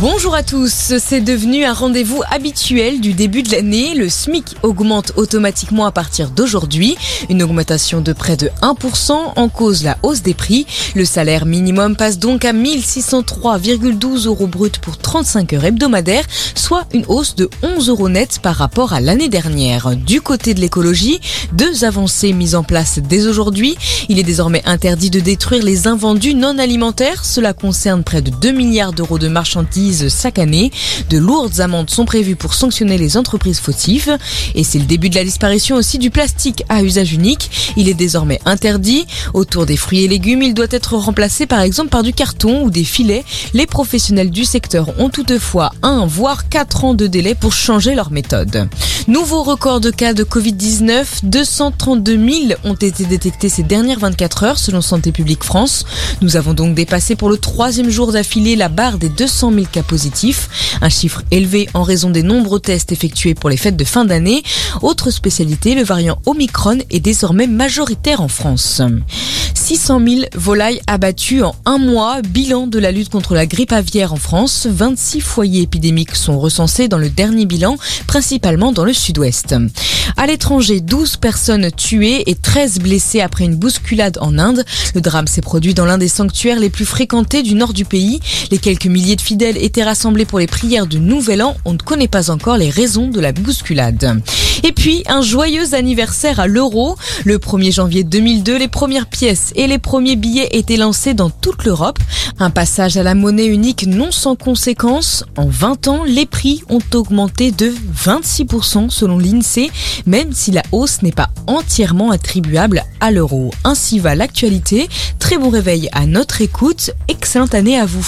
Bonjour à tous, c'est devenu un rendez-vous habituel du début de l'année. Le SMIC augmente automatiquement à partir d'aujourd'hui, une augmentation de près de 1% en cause la hausse des prix. Le salaire minimum passe donc à 1603,12 euros brut pour 35 heures hebdomadaires, soit une hausse de 11 euros net par rapport à l'année dernière. Du côté de l'écologie, deux avancées mises en place dès aujourd'hui. Il est désormais interdit de détruire les invendus non alimentaires. Cela concerne près de 2 milliards d'euros de marchandises chaque année. De lourdes amendes sont prévues pour sanctionner les entreprises fautives. Et c'est le début de la disparition aussi du plastique à usage unique. Il est désormais interdit. Autour des fruits et légumes, il doit être remplacé par exemple par du carton ou des filets. Les professionnels du secteur ont toutefois un voire quatre ans de délai pour changer leur méthode. Nouveau record de cas de Covid-19, 232 000 ont été détectés ces dernières 24 heures selon Santé publique France. Nous avons donc dépassé pour le troisième jour d'affilée la barre des 200 000 cas positifs, un chiffre élevé en raison des nombreux tests effectués pour les fêtes de fin d'année. Autre spécialité, le variant Omicron est désormais majoritaire en France. 600 000 volailles abattues en un mois, bilan de la lutte contre la grippe aviaire en France. 26 foyers épidémiques sont recensés dans le dernier bilan, principalement dans le sud-ouest. À l'étranger, 12 personnes tuées et 13 blessées après une bousculade en Inde. Le drame s'est produit dans l'un des sanctuaires les plus fréquentés du nord du pays. Les quelques milliers de fidèles étaient rassemblés pour les prières du Nouvel An. On ne connaît pas encore les raisons de la bousculade. Et puis, un joyeux anniversaire à l'euro. Le 1er janvier 2002, les premières pièces et les premiers billets étaient lancés dans toute l'Europe. Un passage à la monnaie unique non sans conséquences. En 20 ans, les prix ont augmenté de 26% selon l'INSEE, même si la hausse n'est pas entièrement attribuable à l'euro. Ainsi va l'actualité. Très bon réveil à notre écoute. Excellente année à vous.